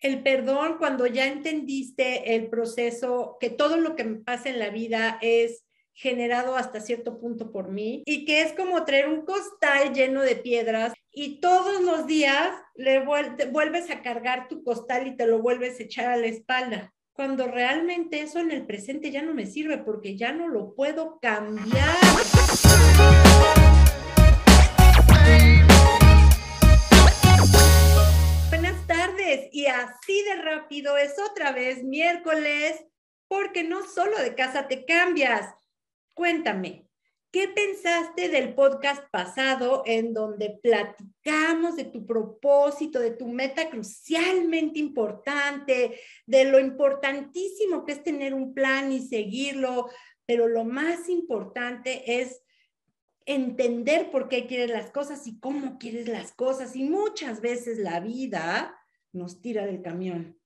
el perdón cuando ya entendiste el proceso, que todo lo que me pasa en la vida es generado hasta cierto punto por mí y que es como traer un costal lleno de piedras y todos los días le vuelves a cargar tu costal y te lo vuelves a echar a la espalda. Cuando realmente eso en el presente ya no me sirve porque ya no lo puedo cambiar. Y así de rápido es otra vez miércoles porque no solo de casa te cambias, Cuéntame, ¿qué pensaste del podcast pasado en donde platicamos de tu propósito, de tu meta crucialmente importante, de lo importantísimo que es tener un plan y seguirlo? Pero lo más importante es entender por qué quieres las cosas y cómo quieres las cosas. Y muchas veces la vida nos tira del camión.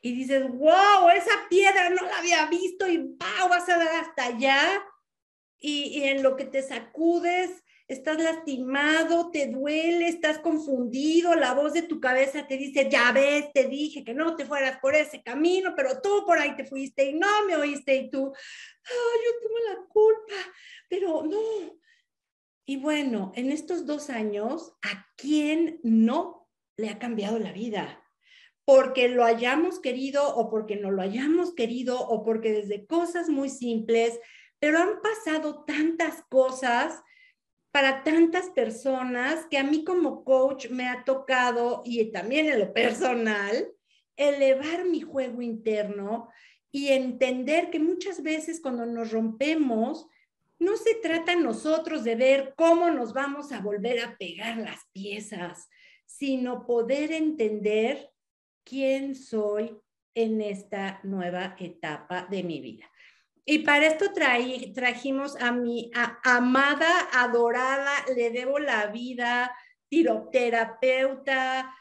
Y dices, wow, esa piedra no la había visto y wow, vas a dar hasta allá y, en lo que te sacudes, estás lastimado, te duele, estás confundido, la voz de tu cabeza te dice, ya ves, te dije que no te fueras por ese camino, pero tú por ahí te fuiste y no me oíste y tú, ay, yo tengo la culpa, pero no. Y bueno, en estos dos años, ¿a quién no le ha cambiado la vida? porque lo hayamos querido o porque no lo hayamos querido o porque desde cosas muy simples pero han pasado tantas cosas para tantas personas que a mí como coach me ha tocado, y también en lo personal, elevar mi juego interno y entender que muchas veces cuando nos rompemos, no se trata nosotros de ver cómo nos vamos a volver a pegar las piezas, sino poder entender quién soy en esta nueva etapa de mi vida. Y para esto trajimos a mi amada, adorada, le debo la vida, tiroterapeuta.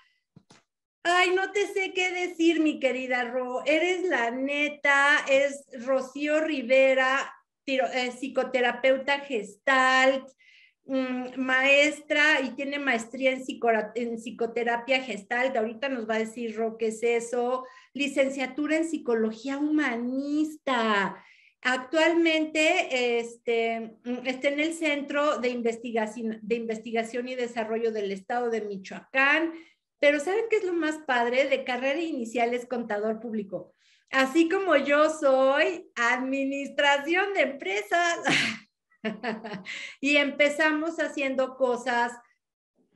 Ay, no te sé qué decir, mi querida Ro. Eres la neta, es Rocío Rivera, eh, psicoterapeuta gestalt, mm, maestra y tiene maestría en, psicoterapia gestalt. Ahorita nos va a decir Ro qué es eso. Licenciatura en psicología humanista Actualmente este, está en el Centro de Investigación, de Investigación y Desarrollo del Estado de Michoacán, pero ¿saben qué es lo más padre? De carrera inicial es contador público. Así como yo soy administración de empresas. y empezamos haciendo cosas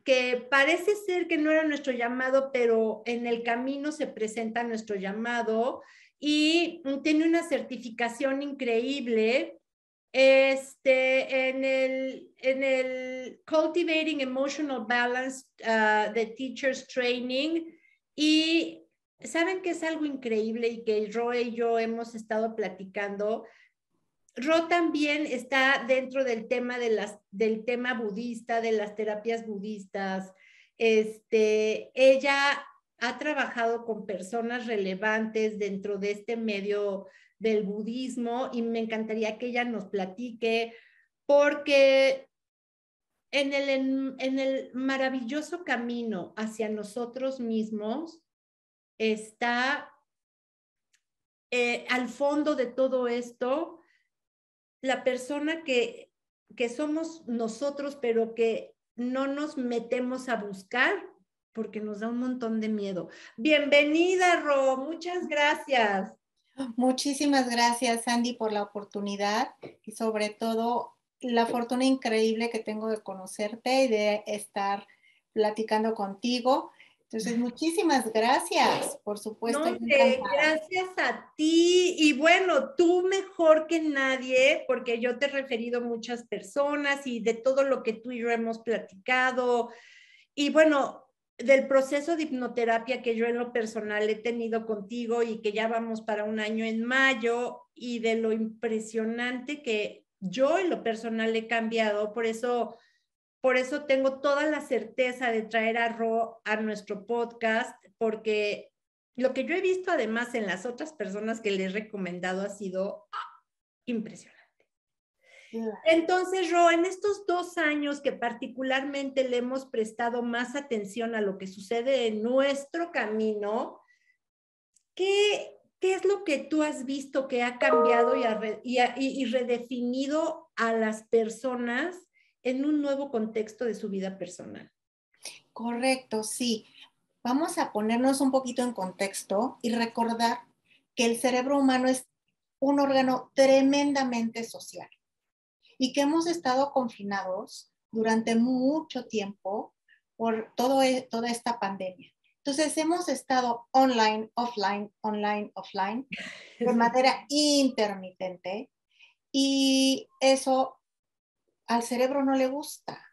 que parece ser que no era nuestro llamado, pero en el camino se presenta nuestro llamado y tiene una certificación increíble este, en, el, en el Cultivating Emotional Balance uh, de Teachers Training y saben que es algo increíble y que Ro y yo hemos estado platicando. Ro también está dentro del tema, del tema budista, de las terapias budistas. Este, ella ha trabajado con personas relevantes dentro de este medio del budismo y me encantaría que ella nos platique porque en el, en, el maravilloso camino hacia nosotros mismos está eh, al fondo de todo esto la persona que, que somos nosotros, pero que no nos metemos a buscar porque nos da un montón de miedo. Bienvenida, Ro, muchas gracias. Muchísimas gracias, Sandy, por la oportunidad y sobre todo la fortuna increíble que tengo de conocerte y de estar platicando contigo. Entonces, muchísimas gracias, por supuesto. gracias a ti. Y bueno, tú mejor que nadie, porque yo te he referido a muchas personas y de todo lo que tú y yo hemos platicado. Y bueno, del proceso de hipnoterapia que yo en lo personal he tenido contigo y que ya vamos para un año en mayo y de lo impresionante que yo en lo personal he cambiado, por eso por eso tengo toda la certeza de traer a Ro a nuestro podcast porque lo que yo he visto además en las otras personas que le he recomendado ha sido impresionante. Entonces, Ro, en estos dos años que particularmente le hemos prestado más atención a lo que sucede en nuestro camino, ¿qué, ¿qué es lo que tú has visto que ha cambiado y, y redefinido a las personas en un nuevo contexto de su vida personal? Correcto, sí. Vamos a ponernos un poquito en contexto y recordar que el cerebro humano es un órgano tremendamente social y que hemos estado confinados durante mucho tiempo por todo, e, toda esta pandemia. Entonces hemos estado online, offline, online, offline, de manera intermitente y eso al cerebro no le gusta.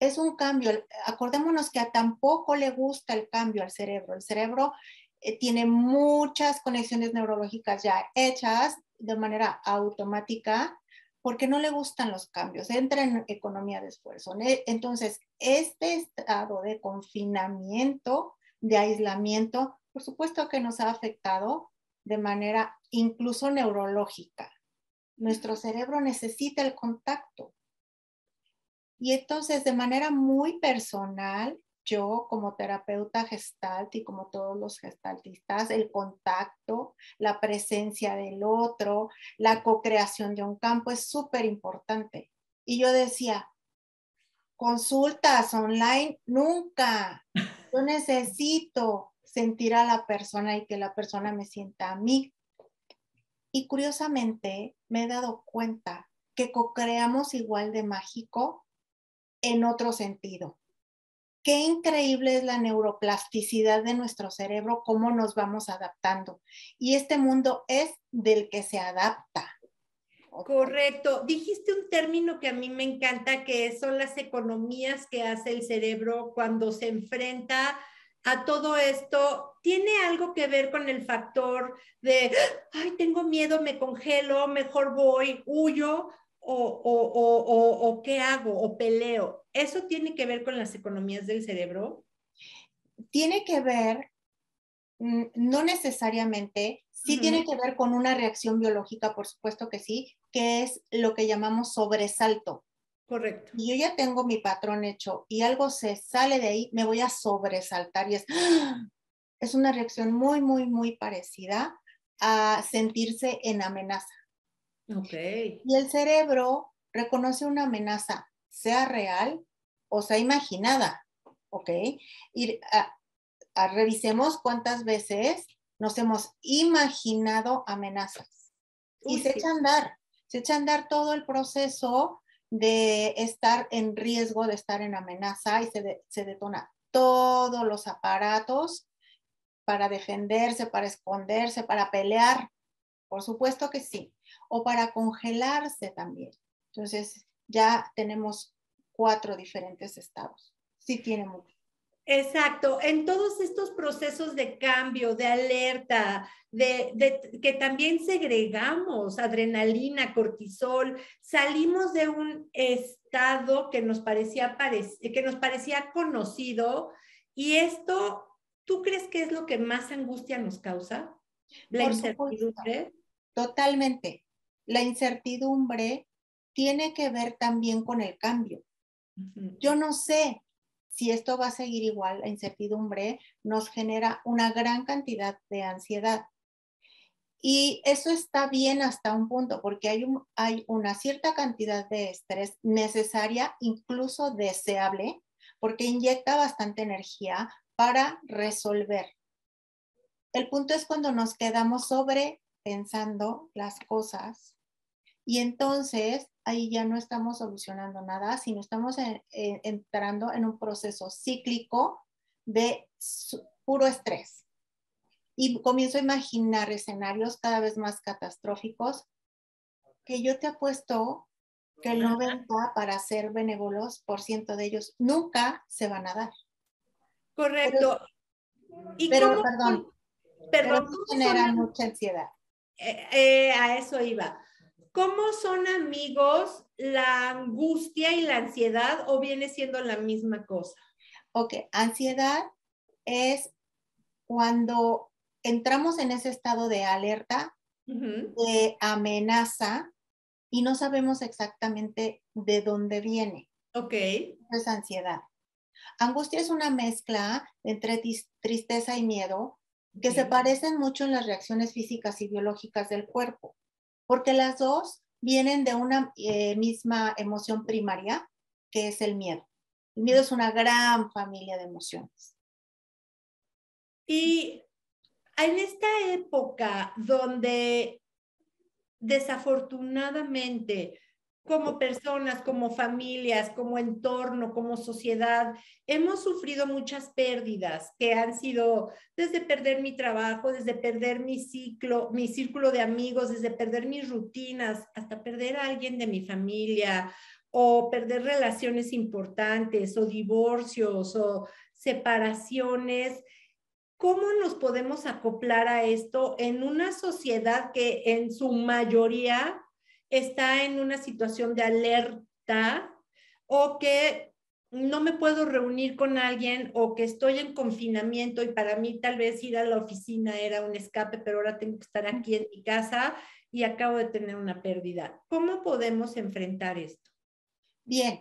Es un cambio. Acordémonos que a tampoco le gusta el cambio al cerebro. El cerebro eh, tiene muchas conexiones neurológicas ya hechas de manera automática porque no le gustan los cambios, entra en economía de esfuerzo. Entonces, este estado de confinamiento, de aislamiento, por supuesto que nos ha afectado de manera incluso neurológica. Nuestro cerebro necesita el contacto. Y entonces, de manera muy personal, yo como terapeuta gestalt y como todos los gestaltistas, el contacto, la presencia del otro, la co-creación de un campo es súper importante. Y yo decía, consultas online, nunca. Yo necesito sentir a la persona y que la persona me sienta a mí. Y curiosamente me he dado cuenta que co-creamos igual de mágico en otro sentido qué increíble es la neuroplasticidad de nuestro cerebro, cómo nos vamos adaptando. Y este mundo es del que se adapta. Correcto. Dijiste un término que a mí me encanta, que son las economías que hace el cerebro cuando se enfrenta a todo esto. ¿Tiene algo que ver con el factor de, ay, tengo miedo, me congelo, mejor voy, huyo? O, qué hago o peleo. ¿Eso tiene que ver con las economías del cerebro? Tiene que ver, mm, no necesariamente, sí tiene que ver con una reacción biológica, por supuesto que sí, que es lo que llamamos sobresalto. Correcto. Y yo ya tengo mi patrón hecho y algo se sale de ahí, me voy a sobresaltar y es, es una reacción muy, muy, muy parecida a sentirse en amenaza. Y el cerebro reconoce una amenaza, sea real o sea imaginada. ¿Ok? Y revisemos cuántas veces nos hemos imaginado amenazas. y se echa a andar, se echa a andar todo el proceso de estar en riesgo, de estar en amenaza y se, se detona todos los aparatos para defenderse, para esconderse, para pelear. Por supuesto que sí o para congelarse también. Entonces, ya tenemos cuatro diferentes estados. Sí tiene mucho. Exacto, en todos estos procesos de cambio, de alerta, de, que también segregamos adrenalina, cortisol, salimos de un estado que nos parecía, que nos parecía conocido y esto, ¿tú crees que es lo que más angustia nos causa? La incertidumbre. Totalmente la incertidumbre tiene que ver también con el cambio. Yo no sé si esto va a seguir igual, la incertidumbre nos genera una gran cantidad de ansiedad. Y eso está bien hasta un punto, porque hay, hay una cierta cantidad de estrés necesaria, incluso deseable, porque inyecta bastante energía para resolver. El punto es cuando nos quedamos sobre pensando las cosas y entonces ahí ya no estamos solucionando nada, sino estamos entrando en un proceso cíclico de puro estrés. Y comienzo a imaginar escenarios cada vez más catastróficos que yo te apuesto que el 90 para ser benévolos por ciento de ellos nunca se van a dar. Correcto. Pero, ¿Y pero perdón, perdón, genera mucha ansiedad. Eh, eh, a eso iba. ¿Cómo son amigos la angustia y la ansiedad o viene siendo la misma cosa? Ok, ansiedad es cuando entramos en ese estado de alerta, de amenaza y no sabemos exactamente de dónde viene. Ok. Es ansiedad. Angustia es una mezcla entre tristeza y miedo que se parecen mucho en las reacciones físicas y biológicas del cuerpo, porque las dos vienen de una eh, misma emoción primaria, que es el miedo. El miedo es una gran familia de emociones. Y en esta época donde desafortunadamente como personas, como familias, como entorno, como sociedad, hemos sufrido muchas pérdidas que han sido desde perder mi trabajo, desde perder mi ciclo, mi círculo de amigos, desde perder mis rutinas, hasta perder a alguien de mi familia o perder relaciones importantes o divorcios o separaciones. ¿Cómo nos podemos acoplar a esto en una sociedad que en su mayoría está en una situación de alerta o que no me puedo reunir con alguien o que estoy en confinamiento y para mí tal vez ir a la oficina era un escape, pero ahora tengo que estar aquí en mi casa y acabo de tener una pérdida. ¿Cómo podemos enfrentar esto? Bien,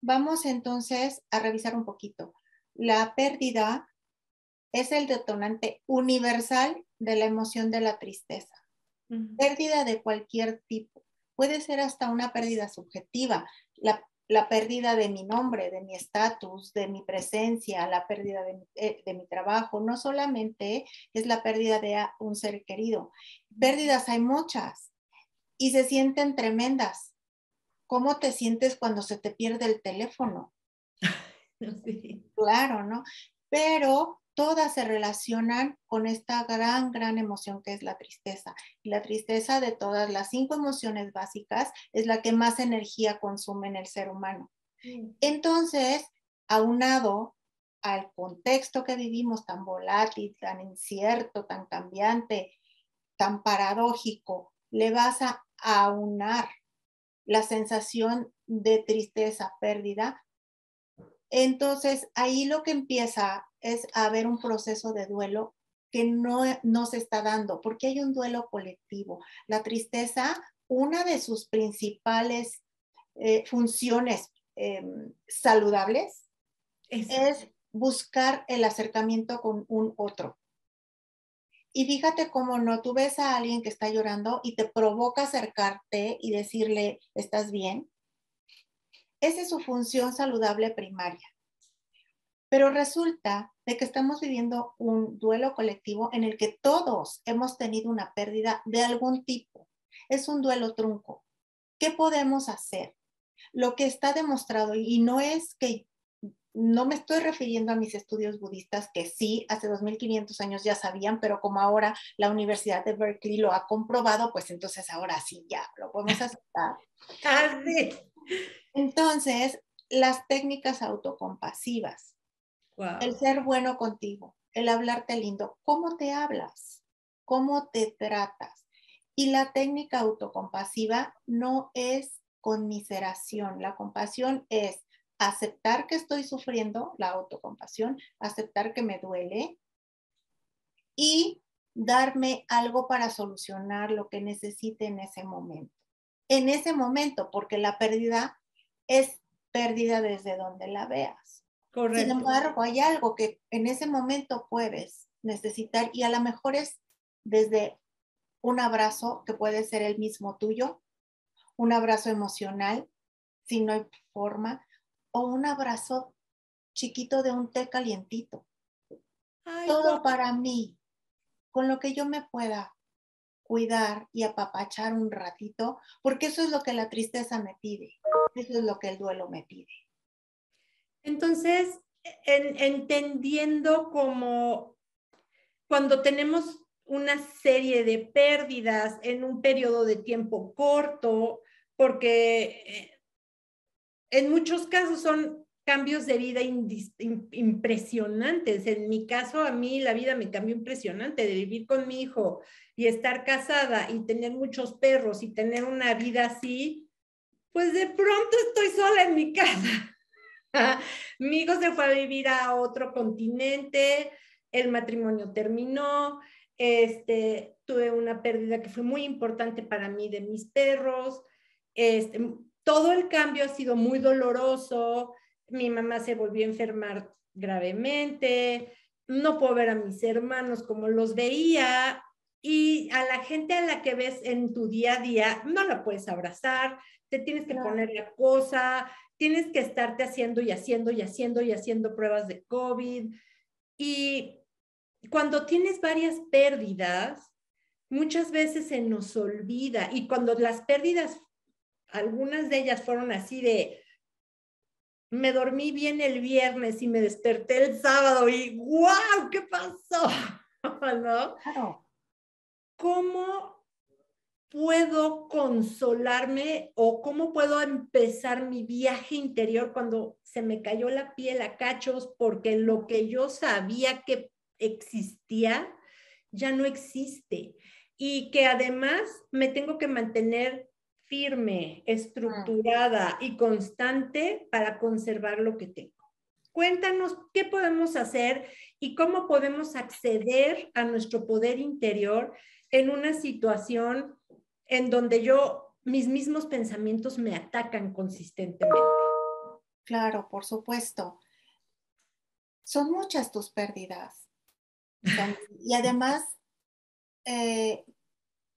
vamos entonces a revisar un poquito. La pérdida es el detonante universal de la emoción de la tristeza. Pérdida de cualquier tipo puede ser hasta una pérdida subjetiva, la, pérdida de mi nombre, de mi estatus, de mi presencia, la pérdida eh, de, mi trabajo. No solamente es la pérdida de un ser querido, pérdidas hay muchas y se sienten tremendas. ¿Cómo te sientes cuando se te pierde el teléfono? Claro, ¿no? Pero todas se relacionan con esta gran, gran emoción que es la tristeza. Y la tristeza de todas las cinco emociones básicas es la que más energía consume en el ser humano. Mm. Entonces, aunado al contexto que vivimos tan volátil, tan incierto, tan cambiante, tan paradójico, le vas a aunar la sensación de tristeza, pérdida. Entonces, ahí lo que empieza es haber un proceso de duelo que no, no se está dando, porque hay un duelo colectivo. La tristeza, una de sus principales eh, funciones em, saludables es buscar el acercamiento con un otro. Y fíjate cómo no, tú ves a alguien que está llorando y te provoca acercarte y decirle, ¿estás bien? Esa es su función saludable primaria. Pero resulta de que estamos viviendo un duelo colectivo en el que todos hemos tenido una pérdida de algún tipo. Es un duelo trunco. ¿Qué podemos hacer? Lo que está demostrado, y no es que no me estoy refiriendo a mis estudios budistas, que sí, hace 2500 años ya sabían, pero como ahora la Universidad de Berkeley lo ha comprobado, pues entonces ahora sí, ya lo podemos aceptar. Ah, entonces, las técnicas autocompasivas el ser bueno contigo, el hablarte lindo. ¿Cómo te hablas? ¿Cómo te tratas? Y la técnica autocompasiva no es conmiseración. La compasión es aceptar que estoy sufriendo, la autocompasión, aceptar que me duele y darme algo para solucionar lo que necesite en ese momento. En ese momento, porque la pérdida es pérdida desde donde la veas. Sin embargo, hay algo que en ese momento puedes necesitar y a lo mejor es desde un abrazo que puede ser el mismo tuyo, un abrazo emocional, si no hay forma, o un abrazo chiquito de un té calientito. Todo para mí, con lo que yo me pueda cuidar y apapachar un ratito, porque eso es lo que la tristeza me pide, eso es lo que el duelo me pide. Entonces, entendiendo como cuando tenemos una serie de pérdidas en un periodo de tiempo corto, porque eh, en muchos casos son cambios de vida impresionantes. En mi caso, a mí la vida me cambió impresionante de vivir con mi hijo y estar casada y tener muchos perros y tener una vida así, pues de pronto estoy sola en mi casa. Mi hijo se fue a vivir a otro continente, el matrimonio terminó, este, tuve una pérdida que fue muy importante para mí de mis perros, este, todo el cambio ha sido muy doloroso, mi mamá se volvió a enfermar gravemente, no puedo ver a mis hermanos como los veía y a la gente a la que ves en tu día a día no la puedes abrazar, te tienes que poner la cosa, tienes que estarte haciendo y haciendo y haciendo y haciendo pruebas de COVID. Y cuando tienes varias pérdidas, muchas veces se nos olvida y cuando las pérdidas, algunas de ellas fueron así de, me dormí bien el viernes y me desperté el sábado y ¡guau! ¿Qué pasó? ¿No? Claro. ¿Cómo puedo consolarme o cómo puedo empezar mi viaje interior cuando se me cayó la piel a cachos porque lo que yo sabía que existía ya no existe y que además me tengo que mantener firme, estructurada y constante para conservar lo que tengo. Cuéntanos qué podemos hacer y cómo podemos acceder a nuestro poder interior en una situación en donde yo, mis mismos pensamientos me atacan consistentemente. Claro, por supuesto. Son muchas tus pérdidas. y además, eh,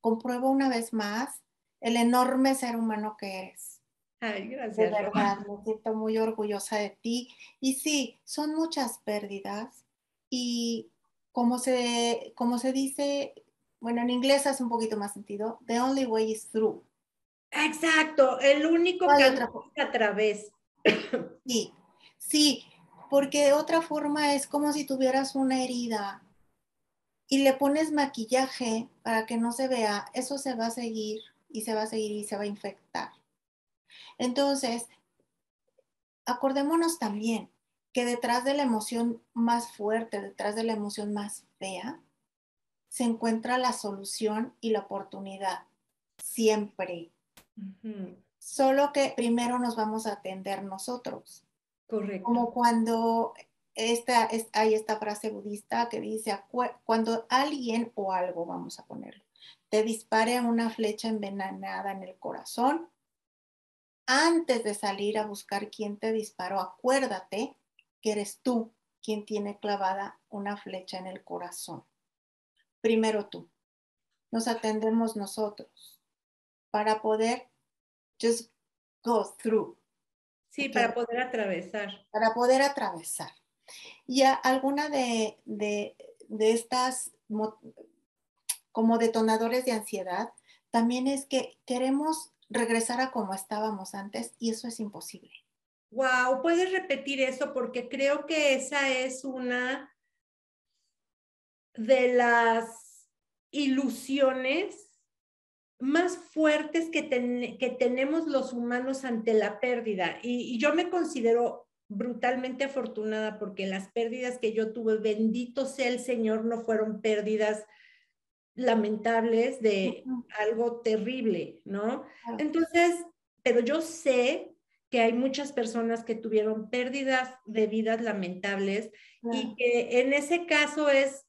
compruebo una vez más el enorme ser humano que eres. Ay, gracias. De verdad, me siento muy orgullosa de ti. Y sí, son muchas pérdidas. Y como se, como se dice, bueno, en inglés hace un poquito más sentido, the only way is through. Exacto, el único camino es a través. Sí, sí, porque de otra forma es como si tuvieras una herida y le pones maquillaje para que no se vea, eso se va a seguir y se va a seguir y se va a infectar. Entonces, acordémonos también que detrás de la emoción más fuerte, detrás de la emoción más fea, se encuentra la solución y la oportunidad, siempre. Solo que primero nos vamos a atender nosotros. Correcto. Como cuando esta, hay esta frase budista que dice, cuando alguien o algo, vamos a ponerlo, te dispare una flecha envenenada en el corazón, antes de salir a buscar quién te disparó, acuérdate que eres tú quien tiene clavada una flecha en el corazón. Primero tú. Nos atendemos nosotros para poder just go through. Sí, para poder atravesar. Para poder atravesar. Y alguna de, de, de estas como detonadores de ansiedad, también es que queremos regresar a como estábamos antes y eso es imposible. Wow, puedes repetir eso porque creo que esa es una de las ilusiones más fuertes que, que tenemos los humanos ante la pérdida. y, yo me considero brutalmente afortunada porque las pérdidas que yo tuve, bendito sea el Señor, no fueron pérdidas lamentables de algo terrible, ¿no? Entonces, pero yo sé que hay muchas personas que tuvieron pérdidas de vidas lamentables y que en ese caso es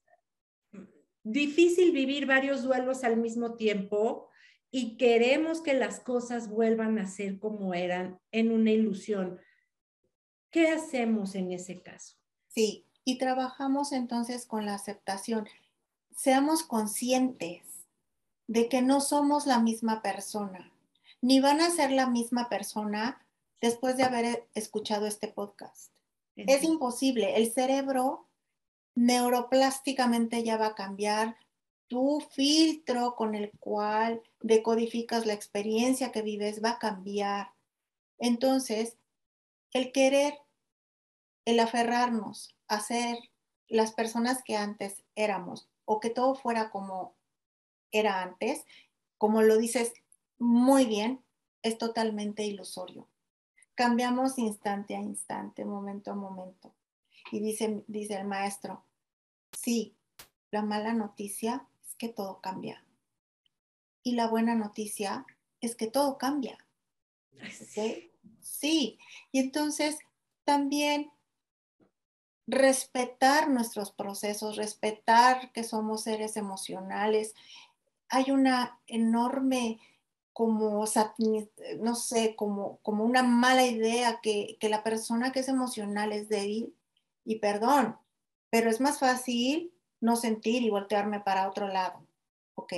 difícil vivir varios duelos al mismo tiempo y queremos que las cosas vuelvan a ser como eran en una ilusión. ¿Qué hacemos en ese caso? Sí, y trabajamos entonces con la aceptación seamos conscientes de que no somos la misma persona, ni van a ser la misma persona después de haber escuchado este podcast. Es imposible. El cerebro neuroplásticamente ya va a cambiar. Tu filtro con el cual decodificas la experiencia que vives va a cambiar. Entonces, el querer, el aferrarnos a ser las personas que antes éramos o que todo fuera como era antes, como lo dices muy bien, es totalmente ilusorio. Cambiamos instante a instante, momento a momento. Y dice, dice el maestro, sí, la mala noticia es que todo cambia. Y la buena noticia es que todo cambia. ¿Sí? sí. Y entonces también respetar nuestros procesos, respetar que somos seres emocionales. Hay una enorme como, no sé, como, como una mala idea que, que la persona que es emocional es débil. Y perdón, pero es más fácil no sentir y voltearme para otro lado, ¿ok?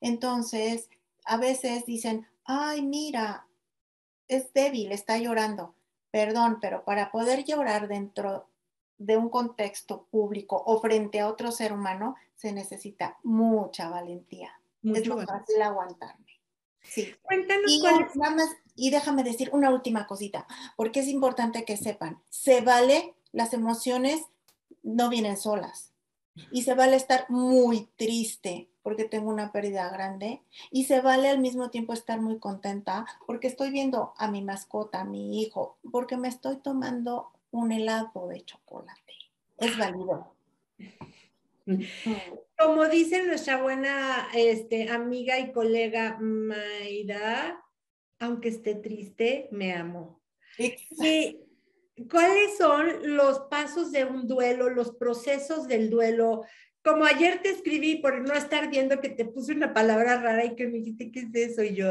Entonces, a veces dicen, ay, mira, es débil, está llorando. Perdón, pero para poder llorar dentro de un contexto público o frente a otro ser humano, se necesita mucha valentía. es más fácil aguantarme. Sí. Cuéntanos y, más, y déjame decir una última cosita, porque es importante que sepan, se vale, las emociones no vienen solas. Y se vale estar muy triste porque tengo una pérdida grande. Y se vale al mismo tiempo estar muy contenta porque estoy viendo a mi mascota, a mi hijo, porque me estoy tomando un helado de chocolate. Es válido. Como dice nuestra buena este, amiga y colega Mayra, aunque esté triste, me amo. ¿Y ¿Cuáles son los pasos de un duelo, los procesos del duelo? Como ayer te escribí por no estar viendo que te puse una palabra rara y que me dijiste, ¿qué es eso? Y yo,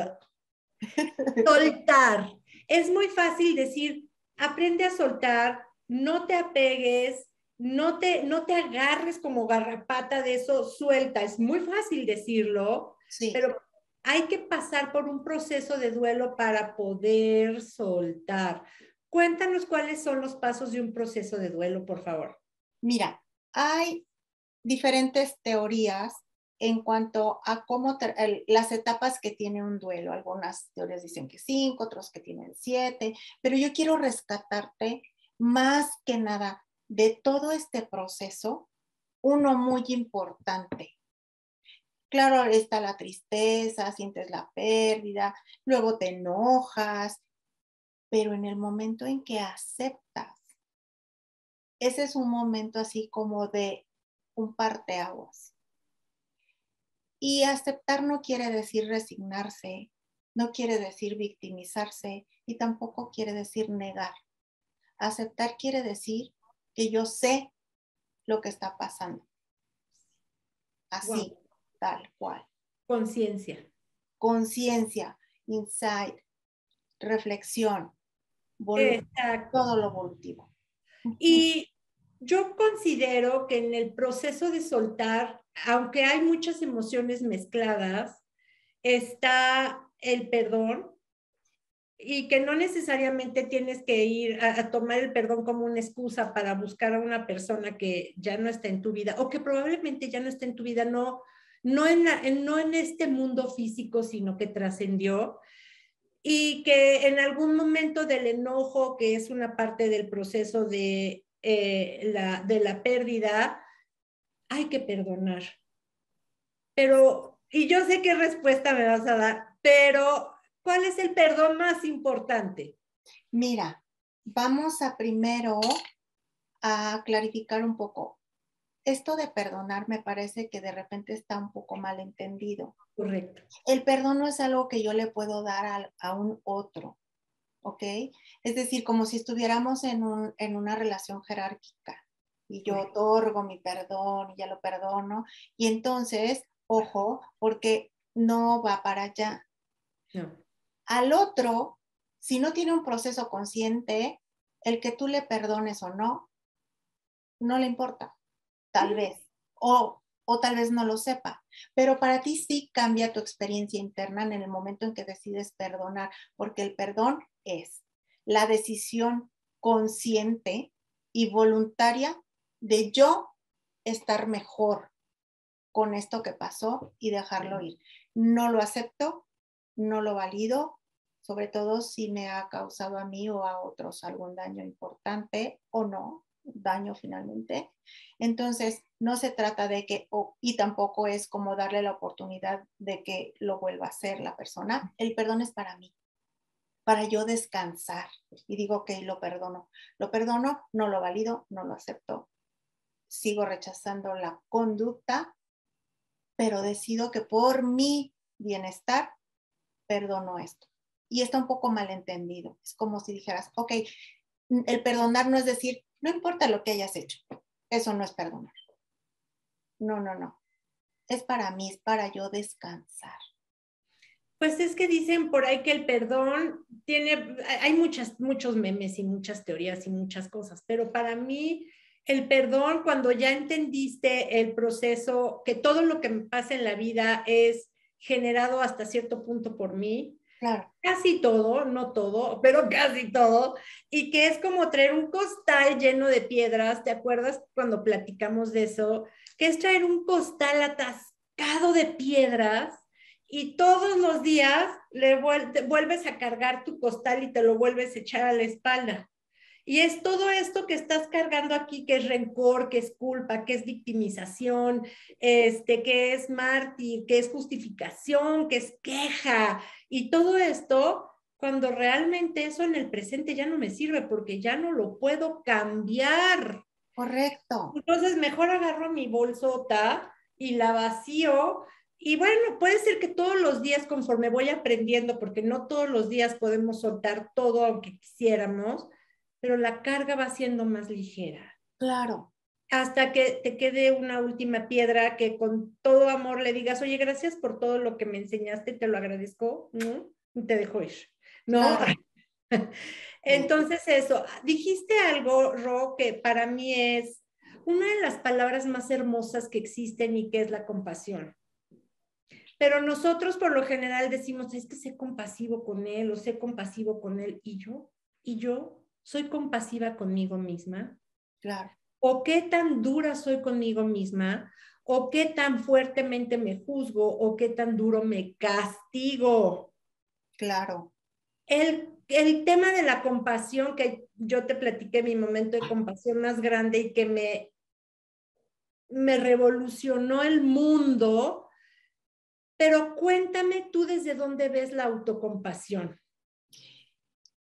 soltar. Es muy fácil decir, aprende a soltar, no te apegues, no te, no te agarres como garrapata de eso, suelta. Es muy fácil decirlo, pero hay que pasar por un proceso de duelo para poder soltar. Cuéntanos cuáles son los pasos de un proceso de duelo, por favor. Mira, hay diferentes teorías en cuanto a cómo las etapas que tiene un duelo. Algunas teorías dicen que cinco, otros que tienen siete, pero yo quiero rescatarte más que nada de todo este proceso, uno muy importante. Claro, está la tristeza, sientes la pérdida, luego te enojas, pero en el momento en que aceptas, ese es un momento así como de un parteaguas. Y aceptar no quiere decir resignarse, no quiere decir victimizarse y tampoco quiere decir negar. Aceptar quiere decir que yo sé lo que está pasando. Así, tal cual. Conciencia. Conciencia, insight, reflexión, todo lo volutivo. Y yo considero que en el proceso de soltar, aunque hay muchas emociones mezcladas, está el perdón y que no necesariamente tienes que ir a, tomar el perdón como una excusa para buscar a una persona que ya no está en tu vida o que probablemente ya no está en tu vida, no, no, en, no en este mundo físico, sino que trascendió y que en algún momento del enojo, que es una parte del proceso de eh, la, de la pérdida, hay que perdonar. Pero, y yo sé qué respuesta me vas a dar, pero ¿cuál es el perdón más importante? Mira, vamos a primero a clarificar un poco. Esto de perdonar me parece que de repente está un poco mal entendido. Correcto. El perdón no es algo que yo le puedo dar a, a un otro. ¿Ok? Es decir, como si estuviéramos en, una relación jerárquica y yo otorgo mi perdón y ya lo perdono. Y entonces, ojo, porque no va para allá. Al otro, si no tiene un proceso consciente, el que tú le perdones o no, no le importa, tal vez. O, o tal vez no lo sepa, pero para ti sí cambia tu experiencia interna en el momento en que decides perdonar, porque el perdón es la decisión consciente y voluntaria de yo estar mejor con esto que pasó y dejarlo ir. No lo acepto, no lo valido, sobre todo si me ha causado a mí o a otros algún daño importante o no, daño finalmente. Entonces, no se trata de que, y tampoco es como darle la oportunidad de que lo vuelva a hacer la persona. El perdón es para mí para yo descansar. Y digo, ok, lo perdono. Lo perdono, no lo valido, no lo acepto. Sigo rechazando la conducta, pero decido que por mi bienestar perdono esto. Y está un poco mal entendido. Es como si dijeras, ok, el perdonar no es decir, no importa lo que hayas hecho. Eso no es perdonar. No, no, no. Es para mí, es para yo descansar. Pues es que dicen por ahí que el perdón tiene, hay muchas, muchos memes y muchas teorías y muchas cosas, pero para mí el perdón cuando ya entendiste el proceso, que todo lo que me pasa en la vida es generado hasta cierto punto por mí. Claro. Casi todo, no todo, pero casi todo. Y que es como traer un costal lleno de piedras. ¿Te acuerdas cuando platicamos de eso? Que es traer un costal atascado de piedras y todos los días le vuelves a cargar tu costal y te lo vuelves a echar a la espalda. Y es todo esto que estás cargando aquí, que es rencor, que es culpa, que es victimización, este, que es mártir, que es justificación, que es queja. Y todo esto, cuando realmente eso en el presente ya no me sirve porque ya no lo puedo cambiar. Correcto. Entonces, mejor agarro mi bolsota y la vacío. Y bueno, puede ser que todos los días, conforme voy aprendiendo, porque no todos los días podemos soltar todo aunque quisiéramos, pero la carga va siendo más ligera. Claro. Hasta que te quede una última piedra que con todo amor le digas, oye, gracias por todo lo que me enseñaste, te lo agradezco, ¿no? Y te dejo ir, ¿no? Entonces eso, dijiste algo, Ro, que para mí es una de las palabras más hermosas que existen y que es la compasión. Pero nosotros por lo general decimos, es que sé compasivo con él o sé compasivo con él. ¿Y yo? ¿Y yo? ¿Soy compasiva conmigo misma? Claro. ¿O qué tan dura soy conmigo misma? ¿O qué tan fuertemente me juzgo? ¿O qué tan duro me castigo? Claro. El, el tema de la compasión, que yo te platiqué mi momento de compasión más grande y que me, me revolucionó el mundo, pero cuéntame tú desde dónde ves la autocompasión.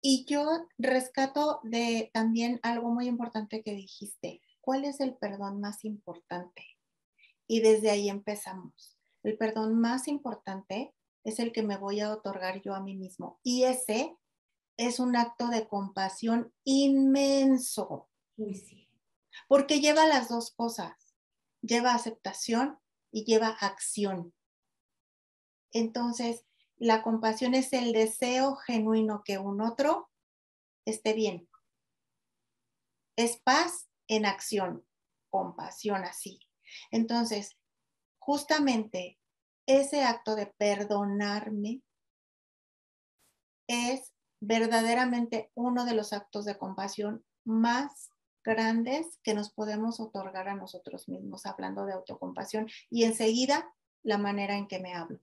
Y yo rescato de también algo muy importante que dijiste. ¿Cuál es el perdón más importante? Y desde ahí empezamos. El perdón más importante es el que me voy a otorgar yo a mí mismo. Y ese es un acto de compasión inmenso. Uy, sí. Porque lleva las dos cosas. Lleva aceptación y lleva acción. Entonces, la compasión es el deseo genuino que un otro esté bien. Es paz en acción, compasión así. Entonces, justamente ese acto de perdonarme es verdaderamente uno de los actos de compasión más grandes que nos podemos otorgar a nosotros mismos, hablando de autocompasión. Y enseguida, la manera en que me hablo.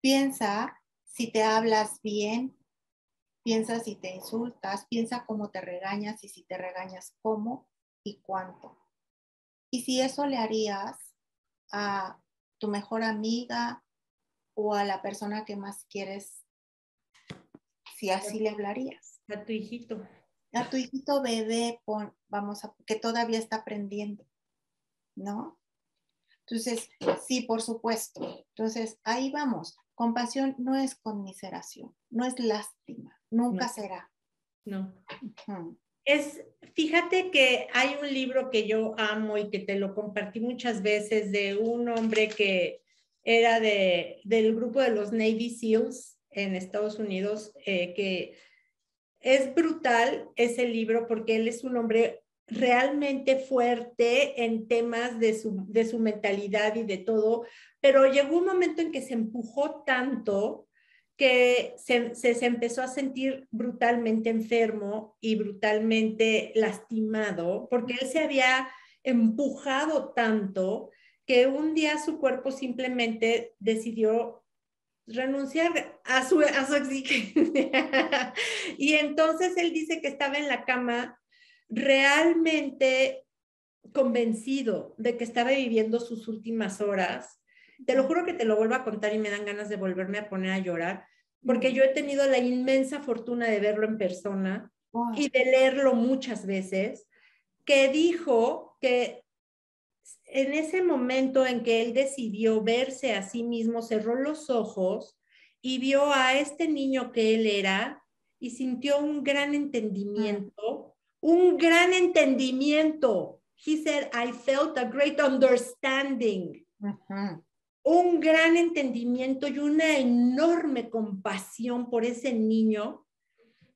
Piensa si te hablas bien, piensa si te insultas, piensa cómo te regañas y si te regañas cómo y cuánto. Y si eso le harías a tu mejor amiga o a la persona que más quieres, si así le hablarías. A tu hijito. A tu hijito bebé, vamos a, que todavía está aprendiendo, ¿no? Entonces, sí, por supuesto. Entonces, ahí vamos. Compasión no es conmiseración, no es lástima, nunca será. No. Es, fíjate que hay un libro que yo amo y que te lo compartí muchas veces de un hombre que era de, del grupo de los Navy SEALs en Estados Unidos, eh, que es brutal ese libro porque él es un hombre realmente fuerte en temas de su, de su mentalidad y de todo, pero llegó un momento en que se empujó tanto que se, se, empezó a sentir brutalmente enfermo y brutalmente lastimado, porque él se había empujado tanto que un día su cuerpo simplemente decidió renunciar a su, a su exigencia. y entonces él dice que estaba en la cama realmente convencido de que estaba viviendo sus últimas horas. Te lo juro que te lo vuelvo a contar y me dan ganas de volverme a poner a llorar, porque yo he tenido la inmensa fortuna de verlo en persona y de leerlo muchas veces, que dijo que en ese momento en que él decidió verse a sí mismo, cerró los ojos y vio a este niño que él era y sintió un gran entendimiento un gran entendimiento. He said, I felt a great understanding. Un gran entendimiento y una enorme compasión por ese niño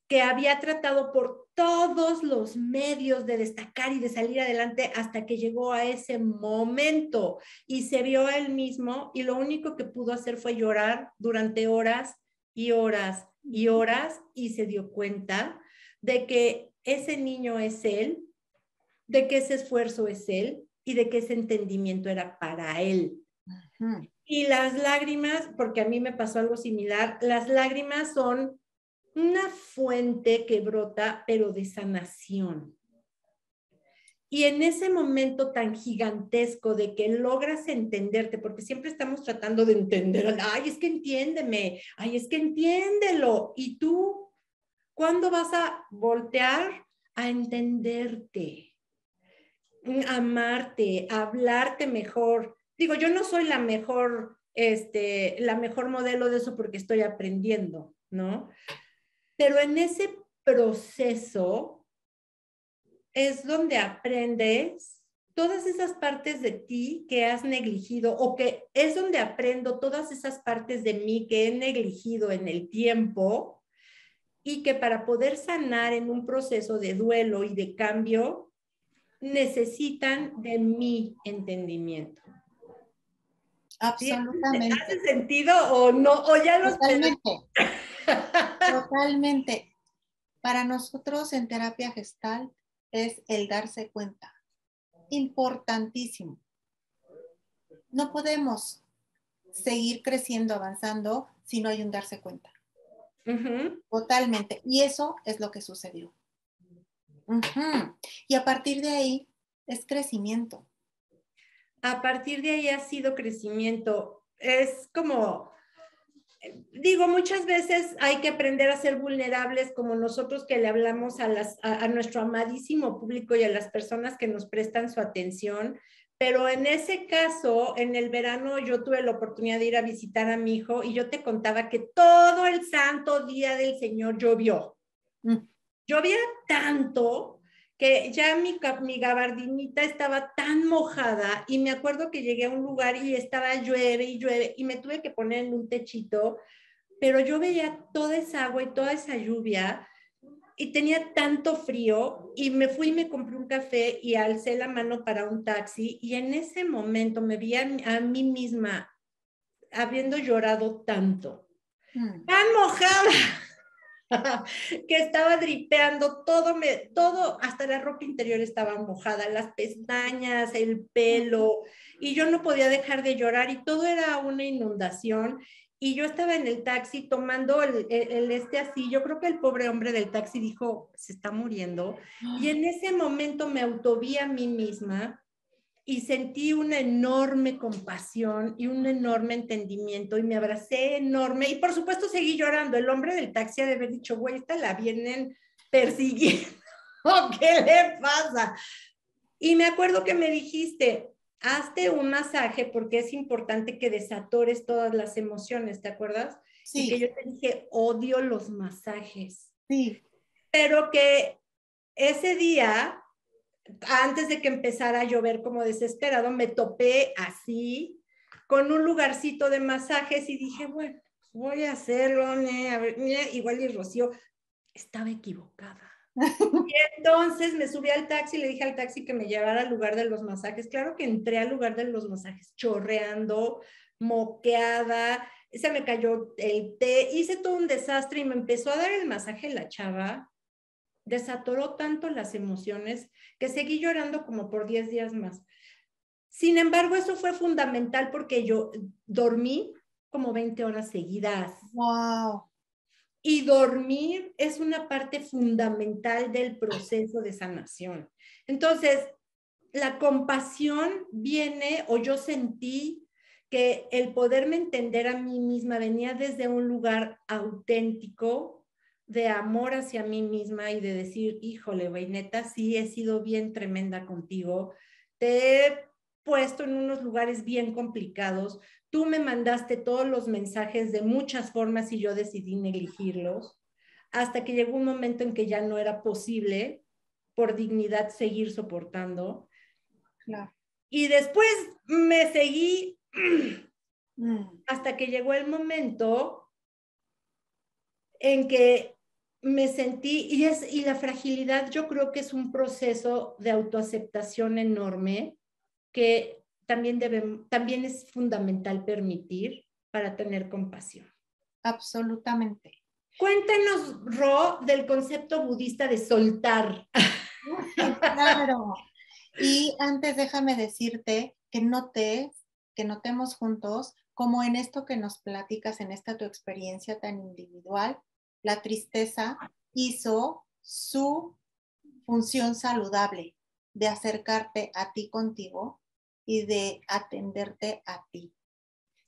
que había tratado por todos los medios de destacar y de salir adelante hasta que llegó a ese momento y se vio a él mismo y lo único que pudo hacer fue llorar durante horas y horas y horas y se dio cuenta de que ese niño es él, de que ese esfuerzo es él y de que ese entendimiento era para él. Y las lágrimas, porque a mí me pasó algo similar, las lágrimas son una fuente que brota, pero de sanación. Y en ese momento tan gigantesco de que logras entenderte, porque siempre estamos tratando de entender, ay, es que entiéndeme, ay, es que entiéndelo. Y tú, ¿cuándo vas a voltear a entenderte? Amarte, hablarte mejor. Digo, yo no soy la mejor, este, la mejor modelo de eso porque estoy aprendiendo, ¿no? Pero en ese proceso es donde aprendes todas esas partes de ti que has negligido o que es donde aprendo todas esas partes de mí que he negligido en el tiempo y que para poder sanar en un proceso de duelo y de cambio necesitan de mi entendimiento. Absolutamente. ¿Hace sentido o no? O ya Totalmente. Totalmente. Para nosotros en terapia gestal es el darse cuenta. Importantísimo. No podemos seguir creciendo, avanzando si no hay un darse cuenta. Totalmente. Y eso es lo que sucedió. Y a partir de ahí es crecimiento a partir de ahí ha sido crecimiento. Es como, digo, muchas veces hay que aprender a ser vulnerables como nosotros que le hablamos a, las, a, nuestro amadísimo público y a las personas que nos prestan su atención. Pero en ese caso, en el verano yo tuve la oportunidad de ir a visitar a mi hijo y yo te contaba que todo el santo día del Señor llovió. Mm. Llovía tanto que ya mi, mi gabardinita estaba tan mojada y me acuerdo que llegué a un lugar y estaba llueve y llueve y me tuve que poner en un techito, pero yo veía toda esa agua y toda esa lluvia y tenía tanto frío y me fui y me compré un café y alcé la mano para un taxi y en ese momento me vi a, mí misma habiendo llorado tanto, mm. tan mojada que estaba dripeando, todo, me, todo, hasta la ropa interior estaba mojada, las pestañas, el pelo, y yo no podía dejar de llorar y todo era una inundación. Y yo estaba en el taxi tomando el, este así, yo creo que el pobre hombre del taxi dijo, se está muriendo. Y en ese momento me autoví a mí misma y sentí una enorme compasión y un enorme entendimiento y me abracé enorme y por supuesto seguí llorando. El hombre del taxi ha de haber dicho, güey, esta la vienen persiguiendo. ¿Qué le pasa? Y me acuerdo que me dijiste, hazte un masaje porque es importante que desatores todas las emociones, ¿te acuerdas? Sí. Y que yo te dije, odio los masajes. Sí. Pero que ese día antes de que empezara a llover como desesperado, me topé así con un lugarcito de masajes y dije, bueno, voy a hacerlo, a ver, igual y Rocío estaba equivocada. Y entonces me subí al taxi le dije al taxi que me llevara al lugar de los masajes. Claro que entré al lugar de los masajes chorreando, moqueada, se me cayó el té, hice todo un desastre y me empezó a dar el masaje la chava desatoró tanto las emociones que seguí llorando como por 10 días más. Sin embargo, eso fue fundamental porque yo dormí como 20 horas seguidas. Wow. Y dormir es una parte fundamental del proceso de sanación. Entonces, la compasión viene o yo sentí que el poderme entender a mí misma venía desde un lugar auténtico, de amor hacia mí misma y de decir, híjole, güey, neta, sí he sido bien tremenda contigo, te he puesto en unos lugares bien complicados, tú me mandaste todos los mensajes de muchas formas y yo decidí negligirlos, hasta que llegó un momento en que ya no era posible por dignidad seguir soportando. Y después me seguí mm. hasta que llegó el momento en que me sentí, y, es, y la fragilidad yo creo que es un proceso de autoaceptación enorme que también, debe, también es fundamental permitir para tener compasión. Absolutamente. Cuéntanos, Ro, del concepto budista de soltar. Claro. Y antes déjame decirte que notes, que notemos juntos, como en esto que nos platicas, en esta tu experiencia tan individual, la tristeza hizo su función saludable de acercarte a ti contigo y de atenderte a ti.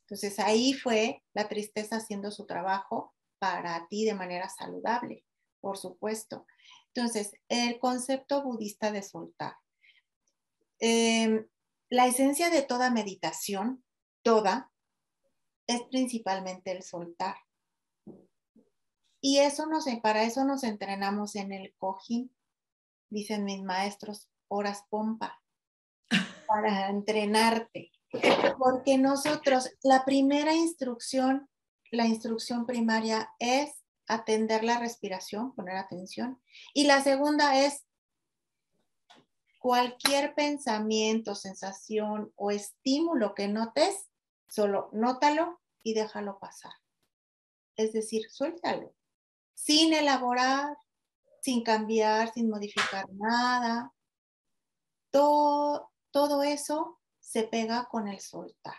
Entonces ahí fue la tristeza haciendo su trabajo para ti de manera saludable, por supuesto. Entonces, el concepto budista de soltar. Em, la esencia de toda meditación, toda, es principalmente el soltar. Y eso nos, para eso nos entrenamos en el cojín, dicen mis maestros, horas pompa, para entrenarte. Porque nosotros, la primera instrucción, la instrucción primaria es atender la respiración, poner atención. Y la segunda es cualquier pensamiento, sensación o estímulo que notes, solo nótalo y déjalo pasar. Es decir, suéltalo sin elaborar, sin cambiar, sin modificar nada. Todo, todo eso se pega con el soltar.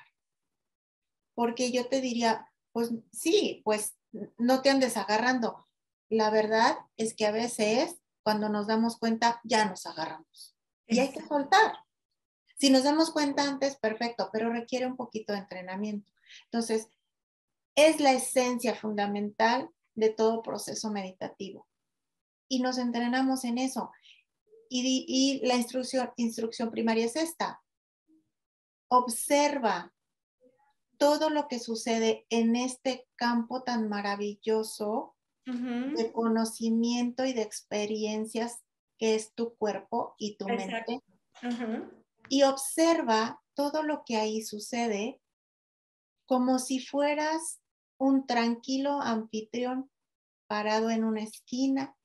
Porque yo te diría, pues sí, pues no te andes agarrando. La verdad es que a veces cuando nos damos cuenta ya nos agarramos. Y hay que soltar. Si nos damos cuenta antes, perfecto, pero requiere un poquito de entrenamiento. Entonces, es la esencia fundamental de todo proceso meditativo. Y nos entrenamos en eso. Y, la instrucción, instrucción primaria es esta. Observa todo lo que sucede en este campo tan maravilloso de conocimiento y de experiencias que es tu cuerpo y tu mente. Y observa todo lo que ahí sucede como si fueras un tranquilo anfitrión parado en una esquina,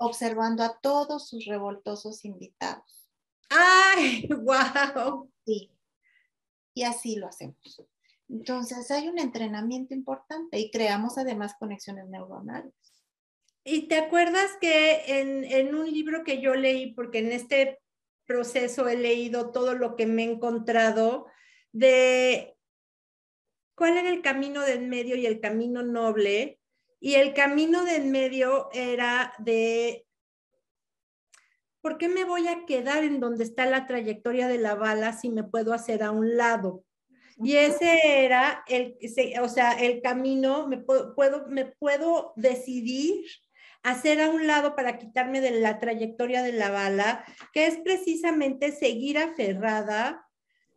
observando a todos sus revoltosos invitados. ¡Ay, wow! Sí, y así lo hacemos. Entonces hay un entrenamiento importante y creamos además conexiones neuronales. ¿Y te acuerdas que en, en un libro que yo leí, porque en este proceso he leído todo lo que me he encontrado de cuál era el camino del medio y el camino noble. Y el camino del medio era de, ¿por qué me voy a quedar en donde está la trayectoria de la bala si me puedo hacer a un lado? Y ese era el, o sea, el camino, me puedo, me puedo decidir hacer a un lado para quitarme de la trayectoria de la bala, que es precisamente seguir aferrada,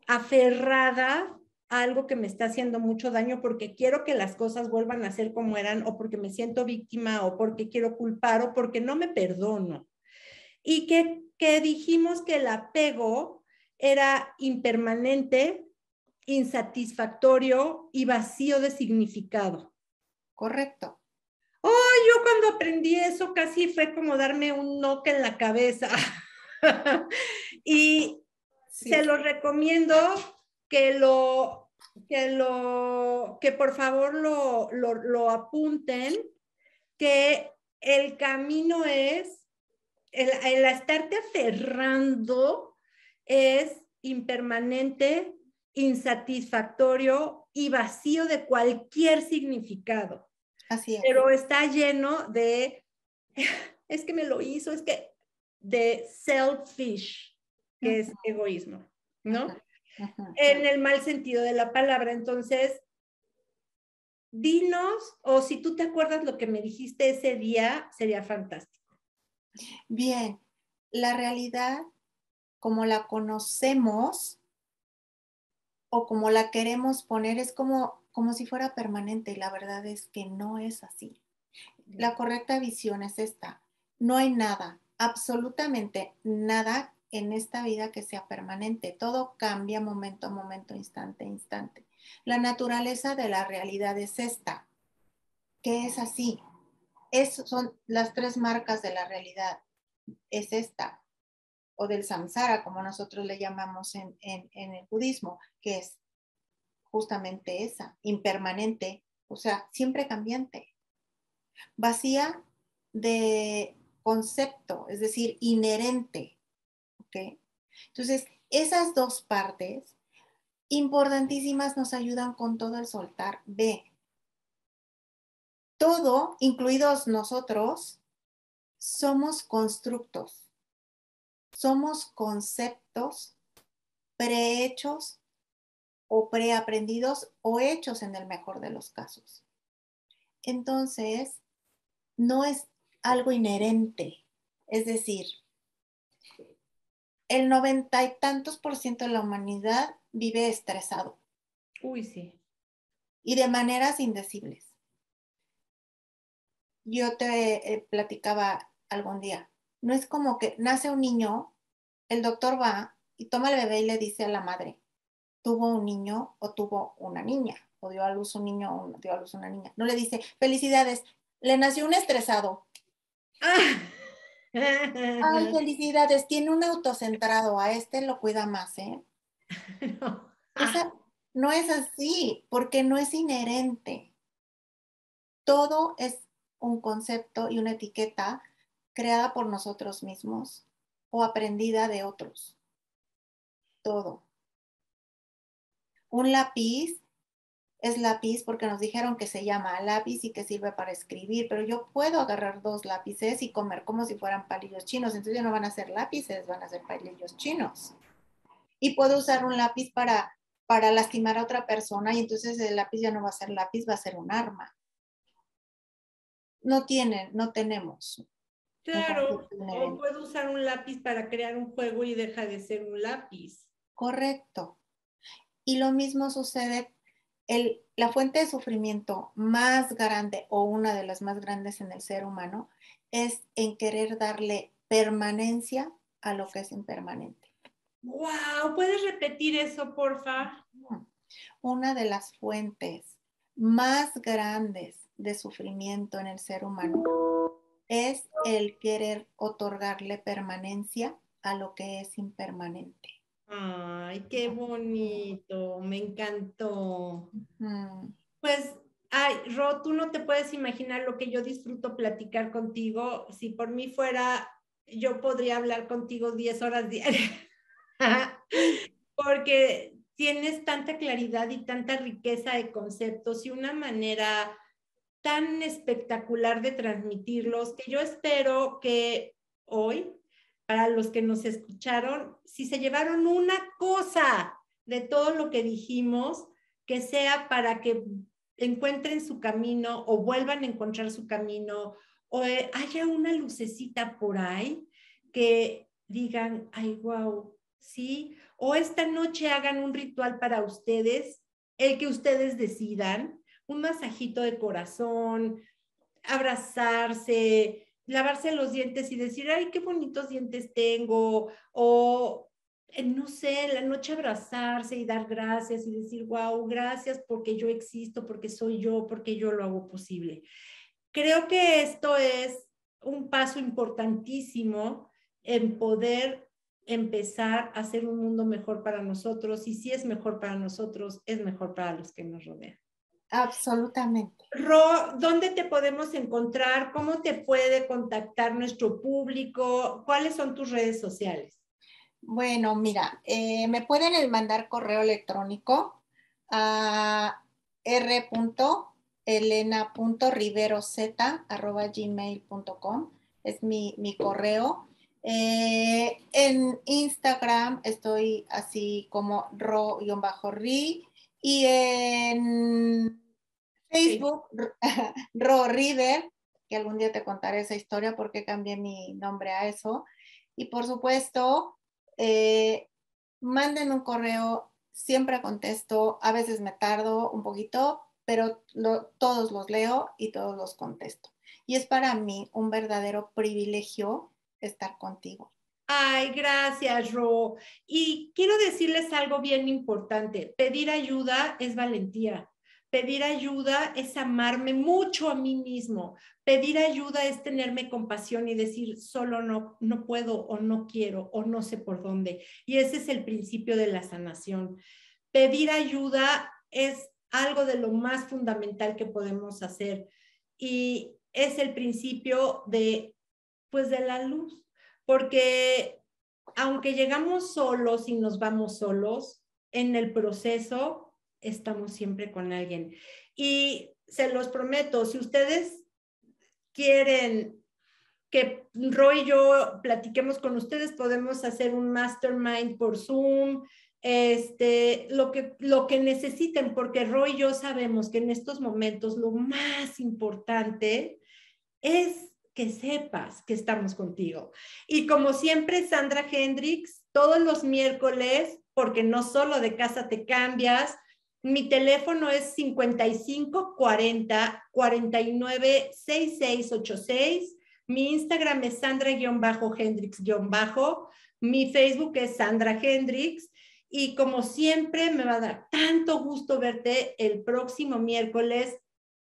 aferrada algo que me está haciendo mucho daño porque quiero que las cosas vuelvan a ser como eran o porque me siento víctima o porque quiero culpar o porque no me perdono. Y que, que dijimos que el apego era impermanente, insatisfactorio y vacío de significado. Correcto. Oh, yo cuando aprendí eso casi fue como darme un knock en la cabeza. y se lo recomiendo que lo que, lo, que por favor lo, lo, apunten, que el camino es, el, el estarte aferrando es impermanente, insatisfactorio y vacío de cualquier significado. Así es. Pero está lleno de, es que me lo hizo, es que de selfish, que es egoísmo, ¿no? En el mal sentido de la palabra. Entonces, dinos, o si tú te acuerdas lo que me dijiste ese día, sería fantástico. Bien, la realidad como la conocemos o como la queremos poner es como, como si fuera permanente y la verdad es que no es así. La correcta visión es esta. No hay nada, absolutamente nada en esta vida que sea permanente. Todo cambia momento a momento, instante a instante. La naturaleza de la realidad es esta, que es así. Esas son las tres marcas de la realidad. Es esta, o del samsara, como nosotros le llamamos en, en el budismo, que es justamente esa, impermanente, o sea, siempre cambiante, vacía de concepto, es decir, inherente. Entonces, esas dos partes importantísimas nos ayudan con todo el soltar. B. Todo, incluidos nosotros, somos constructos, somos conceptos prehechos o preaprendidos o hechos en el mejor de los casos. Entonces, no es algo inherente, es decir, el noventa y tantos por ciento de la humanidad vive estresado. Uy, sí. Y de maneras indecibles. Yo te eh, platicaba algún día, no es como que nace un niño, el doctor va y toma al bebé y le dice a la madre, tuvo un niño o tuvo una niña, o dio a luz un niño o dio a luz una niña. No le dice, felicidades, le nació un estresado. Ay, felicidades, tiene un autocentrado, a este lo cuida más, ¿eh? No. no es así, porque no es inherente. Todo es un concepto y una etiqueta creada por nosotros mismos o aprendida de otros. Todo. Un lápiz es lápiz porque nos dijeron que se llama lápiz y que sirve para escribir, pero yo puedo agarrar dos lápices y comer como si fueran palillos chinos, entonces ya no van a ser lápices, van a ser palillos chinos. Y puedo usar un lápiz para, para lastimar a otra persona y entonces el lápiz ya no va a ser lápiz, va a ser un arma. No tienen, no tenemos. Claro, o puedo usar un lápiz para crear un juego y deja de ser un lápiz. Correcto. Y lo mismo sucede, el, la fuente de sufrimiento más grande o una de las más grandes en el ser humano es en querer darle permanencia a lo que es impermanente. ¡Wow! ¿Puedes repetir eso, porfa? Una de las fuentes más grandes de sufrimiento en el ser humano es el querer otorgarle permanencia a lo que es impermanente. Ay, qué bonito, me encantó. Pues, ay, Ro, tú no te puedes imaginar lo que yo disfruto platicar contigo. Si por mí fuera, yo podría hablar contigo 10 horas diarias, porque tienes tanta claridad y tanta riqueza de conceptos y una manera tan espectacular de transmitirlos que yo espero que hoy para los que nos escucharon, si se llevaron una cosa de todo lo que dijimos, que sea para que encuentren su camino o vuelvan a encontrar su camino o eh, haya una lucecita por ahí que digan, ay, wow, sí, o esta noche hagan un ritual para ustedes, el que ustedes decidan, un masajito de corazón, abrazarse, lavarse los dientes y decir, ay, qué bonitos dientes tengo, o eh, no sé, la noche abrazarse y dar gracias y decir, wow, gracias porque yo existo, porque soy yo, porque yo lo hago posible. Creo que esto es un paso importantísimo en poder empezar a hacer un mundo mejor para nosotros y si es mejor para nosotros, es mejor para los que nos rodean. Absolutamente. Ro, ¿dónde te podemos encontrar? ¿Cómo te puede contactar nuestro público? ¿Cuáles son tus redes sociales? Bueno, mira, eh, me pueden mandar correo electrónico a r.elena.riverozeta.gmail.com. Es mi, mi correo. Eh, en Instagram estoy así como ro-ri y en Facebook, Ro River, que algún día te contaré esa historia porque cambié mi nombre a eso. Y por supuesto, eh, manden un correo, siempre contesto, a veces me tardo un poquito, pero todos los leo y todos los contesto. Y es para mí un verdadero privilegio estar contigo. Ay, gracias, Ro. Y quiero decirles algo bien importante. Pedir ayuda es valentía Pedir ayuda es amarme mucho a mí mismo. Pedir ayuda es tenerme compasión y decir, solo no, no puedo o no quiero o no sé por dónde. Y ese es el principio de la sanación. Pedir ayuda es algo de lo más fundamental que podemos hacer y es el principio de, pues, de la luz, porque aunque llegamos solos y nos vamos solos, en el proceso estamos siempre con alguien. Y se los prometo, si ustedes quieren que Roy y yo platiquemos con ustedes, podemos hacer un mastermind por Zoom, este, lo que, lo que necesiten, porque Roy y yo sabemos que en estos momentos lo más importante es que sepas que estamos contigo. Y como siempre, Sandra Hendrix, todos los miércoles, porque no solo de casa te cambias, mi teléfono es 55 40 49 6686. Mi Instagram es Sandra-Hendrix- mi Facebook es Sandra Hendrix. Y como siempre, me va a dar tanto gusto verte el próximo miércoles,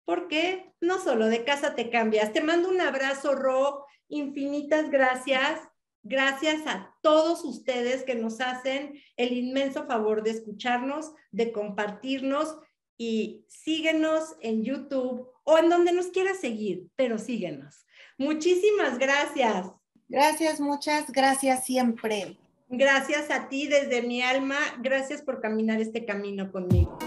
porque no solo de casa te cambias. Te mando un abrazo, Ro. Infinitas gracias. Gracias a todos ustedes que nos hacen el inmenso favor de escucharnos, de compartirnos y síguenos en YouTube o en donde nos quieras seguir, pero síguenos. Muchísimas gracias. Gracias, muchas gracias siempre. Gracias a ti desde mi alma. Gracias por caminar este camino conmigo.